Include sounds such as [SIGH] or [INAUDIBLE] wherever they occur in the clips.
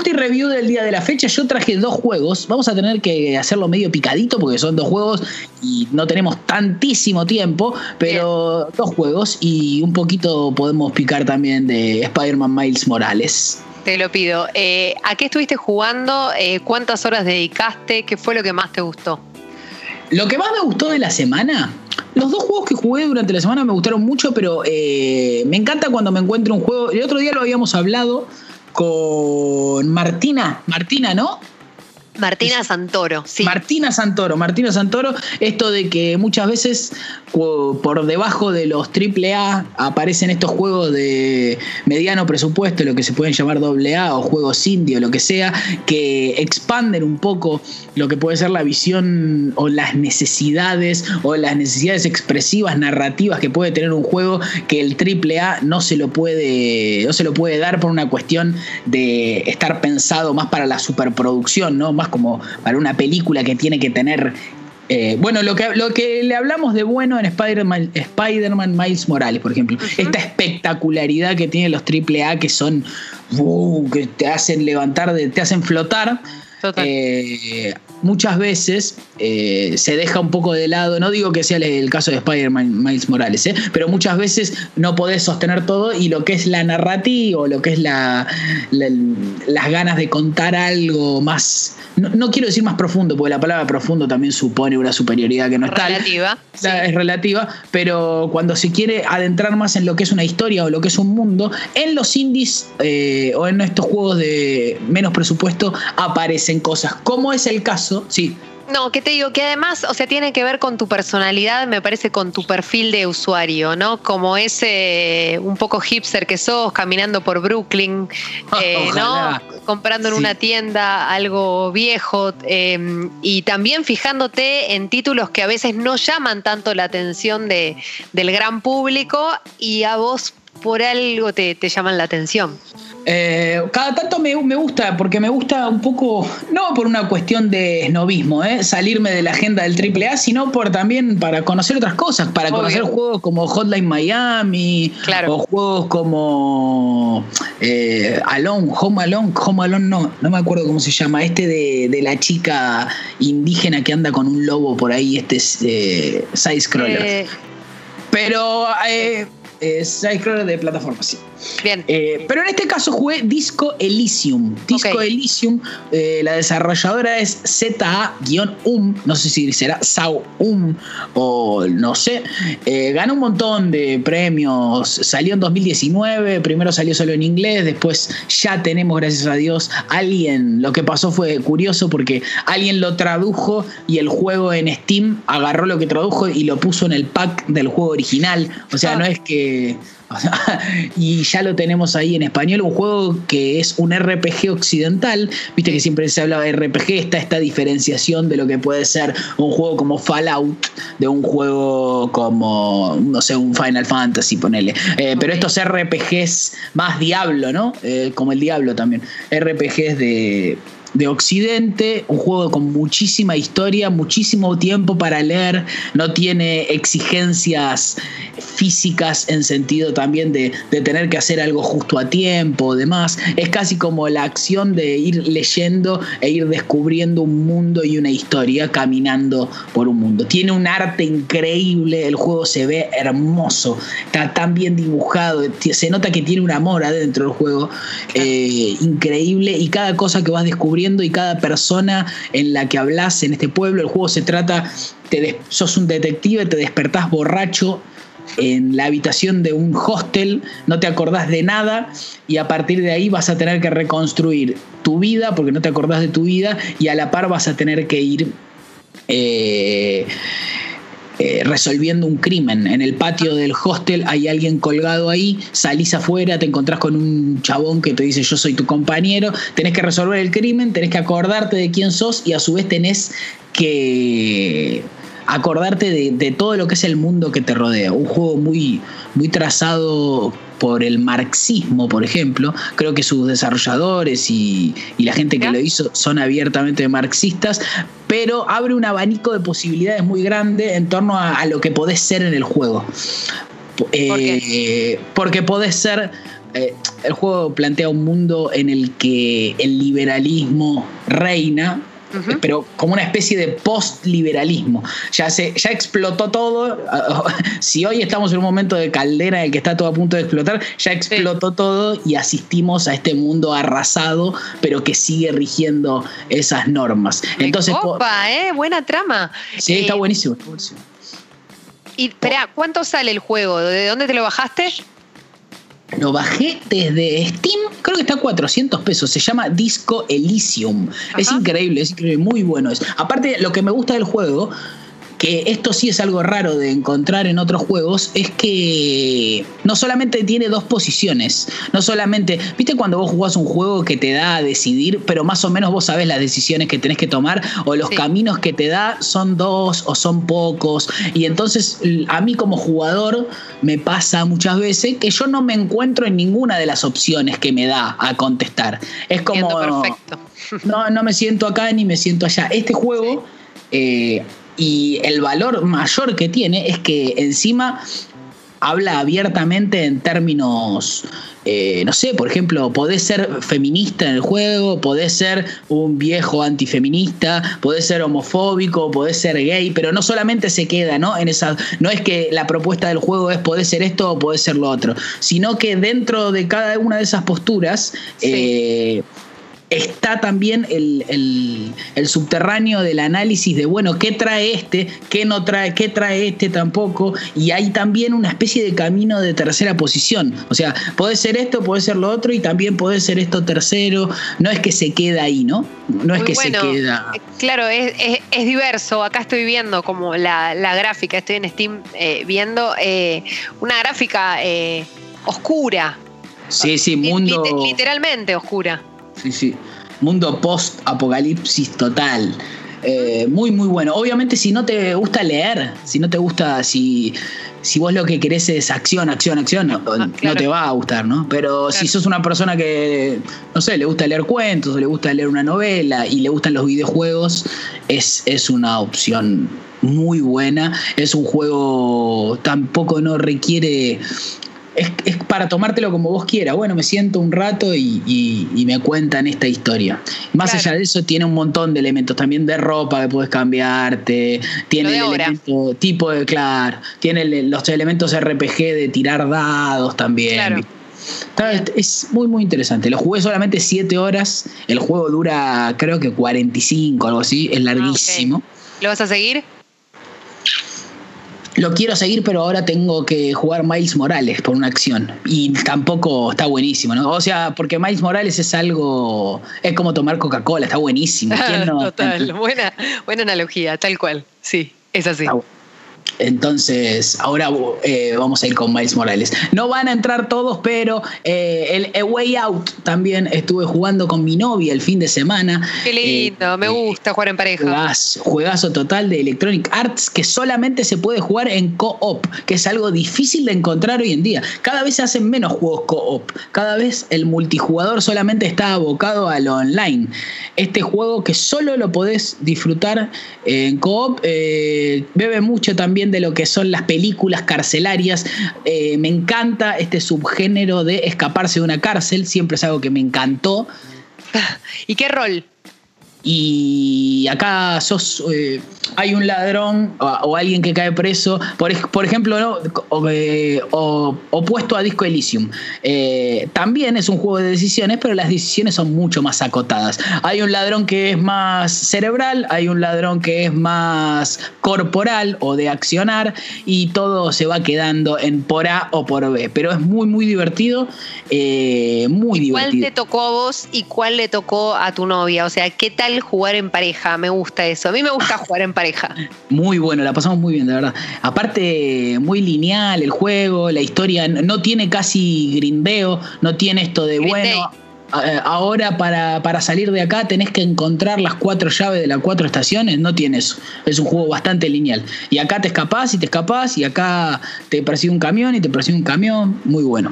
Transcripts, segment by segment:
multi review del día de la fecha. Yo traje dos juegos. Vamos a tener que hacerlo medio picadito porque son dos juegos y no tenemos tantísimo tiempo, pero dos juegos y un poquito podemos picar también de Spider-Man Miles Morales. Te lo pido. Eh, ¿A qué estuviste jugando? Eh, ¿Cuántas horas dedicaste? ¿Qué fue lo que más te gustó? Lo que más me gustó de la semana, los dos juegos que jugué durante la semana me gustaron mucho, pero eh, me encanta cuando me encuentro un juego. El otro día lo habíamos hablado con Martina, Martina, ¿no? Martina Santoro, sí. Martina Santoro, Martina Santoro, esto de que muchas veces por debajo de los AAA aparecen estos juegos de mediano presupuesto, lo que se pueden llamar AA o juegos indie o lo que sea, que expanden un poco lo que puede ser la visión o las necesidades o las necesidades expresivas, narrativas que puede tener un juego que el AAA no se lo puede, no se lo puede dar por una cuestión de estar pensado más para la superproducción, ¿no? Más como para una película que tiene que tener eh, bueno, lo que, lo que le hablamos de bueno en Spider-Man Spider Miles Morales, por ejemplo, esta espectacularidad que tienen los AAA que son, uh, que te hacen levantar, te hacen flotar. Eh, muchas veces eh, se deja un poco de lado, no digo que sea el caso de Spider-Man Miles Morales, pero muchas veces no podés sostener todo y lo que es la narrativa o lo que es la, las ganas de contar algo más no, quiero decir más profundo, porque la palabra profundo también supone una superioridad que no es relativa, Es relativa, pero cuando se quiere adentrar más en lo que es una historia o lo que es un mundo, en los indies eh, o en estos juegos de menos presupuesto aparecen cosas, como es el caso, sí, no, que te digo que además, o sea, tiene que ver con tu personalidad, me parece, con tu perfil de usuario, ¿no? Como ese un poco hipster que sos, caminando por Brooklyn, [LAUGHS] eh, ¿no? Comprando en una tienda algo viejo em, y también fijándote en títulos que a veces no llaman tanto la atención de, del gran público y a vos por algo te, te llaman la atención. Eh, cada tanto me, gusta, porque me gusta un poco, no por una cuestión de esnovismo, eh, salirme de la agenda del AAA, sino por también para conocer otras cosas, para conocer juegos como Hotline Miami, o juegos como eh, Alone, Home Alone, Home Alone no, no me acuerdo cómo se llama, este de, la chica indígena que anda con un lobo por ahí, este es eh, side scroller. Pero es de plataforma, sí. Bien. Eh, pero en este caso jugué Disco Elysium. Disco Elysium, eh, la desarrolladora es ZA-UM, no sé si será SAO-UM o no sé. Eh, ganó un montón de premios. Salió en 2019, primero salió solo en inglés, después ya tenemos, gracias a Dios, alguien. Lo que pasó fue curioso porque alguien lo tradujo y el juego en Steam agarró lo que tradujo y lo puso en el pack del juego original. O sea, ah. no es que [LAUGHS] y ya lo tenemos ahí en español, un juego que es un RPG occidental, viste que siempre se habla de RPG, está esta diferenciación de lo que puede ser un juego como Fallout, de un juego como, no sé, un Final Fantasy, ponele. Eh, pero estos RPGs más Diablo, ¿no? Eh, como el Diablo también. RPGs de de Occidente, un juego con muchísima historia, muchísimo tiempo para leer, no tiene exigencias físicas en sentido también de, tener que hacer algo justo a tiempo, demás. Es casi como la acción de ir leyendo e ir descubriendo un mundo y una historia caminando por un mundo. Tiene un arte increíble, el juego se ve hermoso, está tan bien dibujado, se nota que tiene un amor adentro del juego eh, increíble y cada cosa que vas descubriendo y cada persona en la que hablas en este pueblo. El juego se trata, te sos un detective, te despertás borracho en la habitación de un hostel, no te acordás de nada y a partir de ahí vas a tener que reconstruir tu vida porque no te acordás de tu vida y a la par vas a tener que ir... Eh, eh, resolviendo un crimen. En el patio del hostel hay alguien colgado ahí, salís afuera, te encontrás con un chabón que te dice yo soy tu compañero, tenés que resolver el crimen, tenés que acordarte de quién sos y a su vez tenés que acordarte de, todo lo que es el mundo que te rodea. Un juego muy, muy trazado por el marxismo, por ejemplo. Creo que sus desarrolladores y, la gente que lo hizo son abiertamente marxistas, pero abre un abanico de posibilidades muy grande en torno a, lo que podés ser en el juego. Eh, porque podés ser eh, el juego plantea un mundo en el que el liberalismo reina, pero como una especie de post-liberalismo. Ya, se, ya explotó todo. [LAUGHS] Si hoy estamos en un momento de caldera en el que está todo a punto de explotar, ya explotó todo y asistimos a este mundo arrasado, pero que sigue rigiendo esas normas. Entonces, Opa, eh, buena trama. Sí, está eh, buenísimo. Y espera, ¿cuánto sale el juego? ¿De dónde te lo bajaste? Lo bajé desde Steam, creo que está a 400 pesos. Se llama Disco Elysium. Es increíble, es increíble, muy bueno. Es. Aparte, lo que me gusta del juego que esto sí es algo raro de encontrar en otros juegos, es que no solamente tiene dos posiciones, no solamente, viste cuando vos jugás un juego que te da a decidir, pero más o menos vos sabés las decisiones que tenés que tomar o los caminos que te da son dos o son pocos, y entonces a mí como jugador me pasa muchas veces que yo no me encuentro en ninguna de las opciones que me da a contestar. Es como... Perfecto. [LAUGHS] No, no me siento acá ni me siento allá. Este juego... Eh, y el valor mayor que tiene es que encima habla abiertamente en términos, eh, no sé, por ejemplo, podés ser feminista en el juego, podés ser un viejo antifeminista, podés ser homofóbico, podés ser gay, pero no solamente se queda, ¿no? En esa, no es que la propuesta del juego es podés ser esto o podés ser lo otro, sino que dentro de cada una de esas posturas eh, está también el, subterráneo del análisis de, bueno, ¿qué trae este? ¿Qué no trae? ¿Qué trae este tampoco? Y hay también una especie de camino de tercera posición. O sea, puede ser esto, puede ser lo otro y también puede ser esto tercero. No es que se queda ahí, ¿no? No es que se queda... Eh, claro, es, diverso. Acá estoy viendo como la, gráfica, estoy en Steam eh, viendo eh, una gráfica oscura. Sí, sí, mundo... Literalmente oscura. Sí, sí. Mundo post-apocalipsis total. Eh, muy, muy bueno. Obviamente, si no te gusta leer, si no te gusta, si, si vos lo que querés es acción, acción, acción, no, ah, te va a gustar, ¿no? Pero si sos una persona que, no sé, le gusta leer cuentos, o le gusta leer una novela y le gustan los videojuegos, es, es una opción muy buena. Es un juego tampoco no requiere es, para tomártelo como vos quieras. Bueno, me siento un rato y, me cuentan esta historia. Más allá de eso, tiene un montón de elementos también de ropa que puedes cambiarte. Tiene el elemento tipo de, claro, tiene los elementos RPG de tirar dados también. es muy, muy interesante. Lo jugué solamente 7 horas. El juego dura, creo que 45, algo así. Es larguísimo. Ah, ¿Lo vas a seguir? Lo quiero seguir, pero ahora tengo que jugar Miles Morales por una acción. Y tampoco está buenísimo, ¿no? O sea, porque Miles Morales es algo. Es como tomar Coca-Cola, está buenísimo. [LAUGHS] Total, buena, buena analogía, tal cual. Sí, es así. Entonces, ahora eh, vamos a ir con Miles Morales. No van a entrar todos, pero eh, el Way Out también estuve jugando con mi novia el fin de semana. Qué lindo, me eh, gusta jugar en pareja. Juegazo, total de Electronic Arts que solamente se puede jugar en co-op, que es algo difícil de encontrar hoy en día. Cada vez se hacen menos juegos co-op, cada vez el multijugador solamente está abocado a lo online. Este juego que solo lo podés disfrutar en co-op, bebe mucho también de lo que son las películas carcelarias. Eh, me encanta este subgénero de escaparse de una cárcel, siempre es algo que me encantó. ¿Y qué rol? Y acá sos, eh, hay un ladrón o, alguien que cae preso, por, por ejemplo, ¿no? Eh, opuesto a Disco Elysium. Eh, también es un juego de decisiones, pero las decisiones son mucho más acotadas. Hay un ladrón que es más cerebral, hay un ladrón que es más corporal o de accionar, y todo se va quedando en por A o por B. Pero es muy, muy divertido. muy divertido. ¿Cuál te tocó a vos y cuál le tocó a tu novia? O sea, ¿qué tal? jugar en pareja, me gusta eso. A mí me gusta jugar en pareja. Muy bueno, la pasamos muy bien, de verdad. Aparte, muy lineal el juego, la historia no tiene casi grindeo, no tiene esto de bueno. Ahora para, para, salir de acá tenés que encontrar las cuatro llaves de las cuatro estaciones, no tiene eso. Es un juego bastante lineal. Y acá te escapás y te escapás y acá te persigue un camión y te persigue un camión. Muy bueno.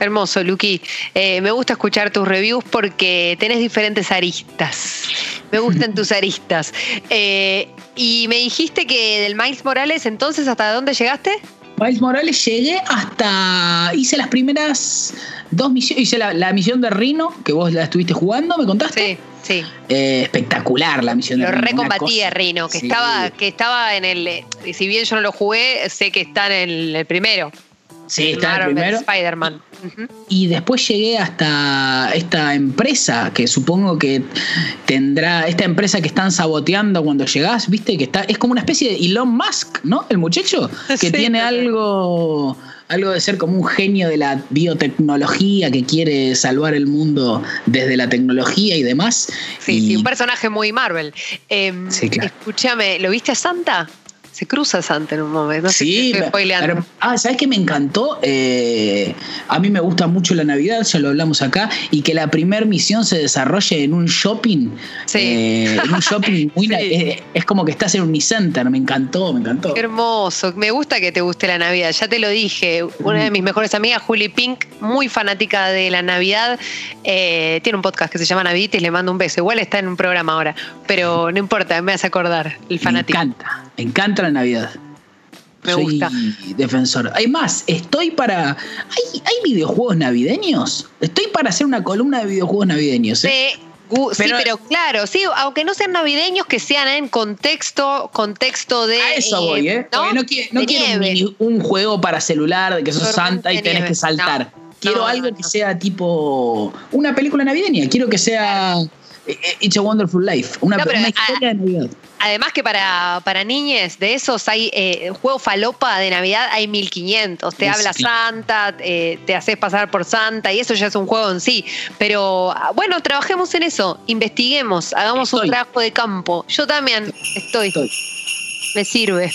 Hermoso, Luqui. Eh, me gusta escuchar tus reviews porque tenés diferentes aristas. Me gustan tus aristas. Eh, y me dijiste que del Miles Morales, entonces, ¿hasta dónde llegaste? Miles Morales llegué hasta. Hice las primeras dos misiones. Hice la, misión de Rino, que vos la estuviste jugando, ¿me contaste? Sí. Sí. Eh, espectacular la misión lo de Rino. Lo recombatía Rino, que estaba, que estaba en el. Si bien yo no lo jugué, sé que está en el primero. Sí, está el primero. Spider-Man. Y después llegué hasta esta empresa que supongo que tendrá, esta empresa que están saboteando cuando llegás, viste, que está, es como una especie de Elon Musk, ¿no? El muchacho, [LAUGHS] que tiene algo, algo de ser como un genio de la biotecnología que quiere salvar el mundo desde la tecnología y demás. Sí, sí, un personaje muy Marvel. Em, escúchame, ¿lo viste a Santa? Se cruza Santa en un momento. sí, ah, ¿sabes qué me encantó? Eh, a mí me gusta mucho la Navidad, ya lo hablamos acá, y que la primera misión se desarrolle en un shopping. Sí. Eh, en un shopping [LAUGHS] muy. es, como que estás en un Unicenter, me encantó, me encantó. Qué hermoso, me gusta que te guste la Navidad, ya te lo dije. Una de mis mejores amigas, Julie Pink, muy fanática de la Navidad, eh, tiene un podcast que se llama Naviditis, le mando un beso. Igual está en un programa ahora, pero no importa, me hace acordar el fanático. Me encanta, me encanta la Navidad. Me Soy gusta. defensor. Hay más, estoy para. ¿Hay, ¿Hay, videojuegos navideños? Estoy para hacer una columna de videojuegos navideños. ¿eh? sí, pero claro, sí, aunque no sean navideños, que sean en contexto, contexto de. A eso voy, ¿eh? No, no, quiero, un, juego para celular de que sos santa y tenés que saltar. quiero algo que sea tipo. Una película navideña. Quiero que sea. Eh, eh, It's a Wonderful Life. Una, historia de Navidad. Además que para, para niñes de esos hay eh, juego falopa de Navidad, hay 1500. Te habla Santa, eh, te haces pasar por Santa y eso ya es un juego en sí. Pero ah, bueno, trabajemos en eso, investiguemos, hagamos un trabajo de campo. Yo también estoy. Me sirve.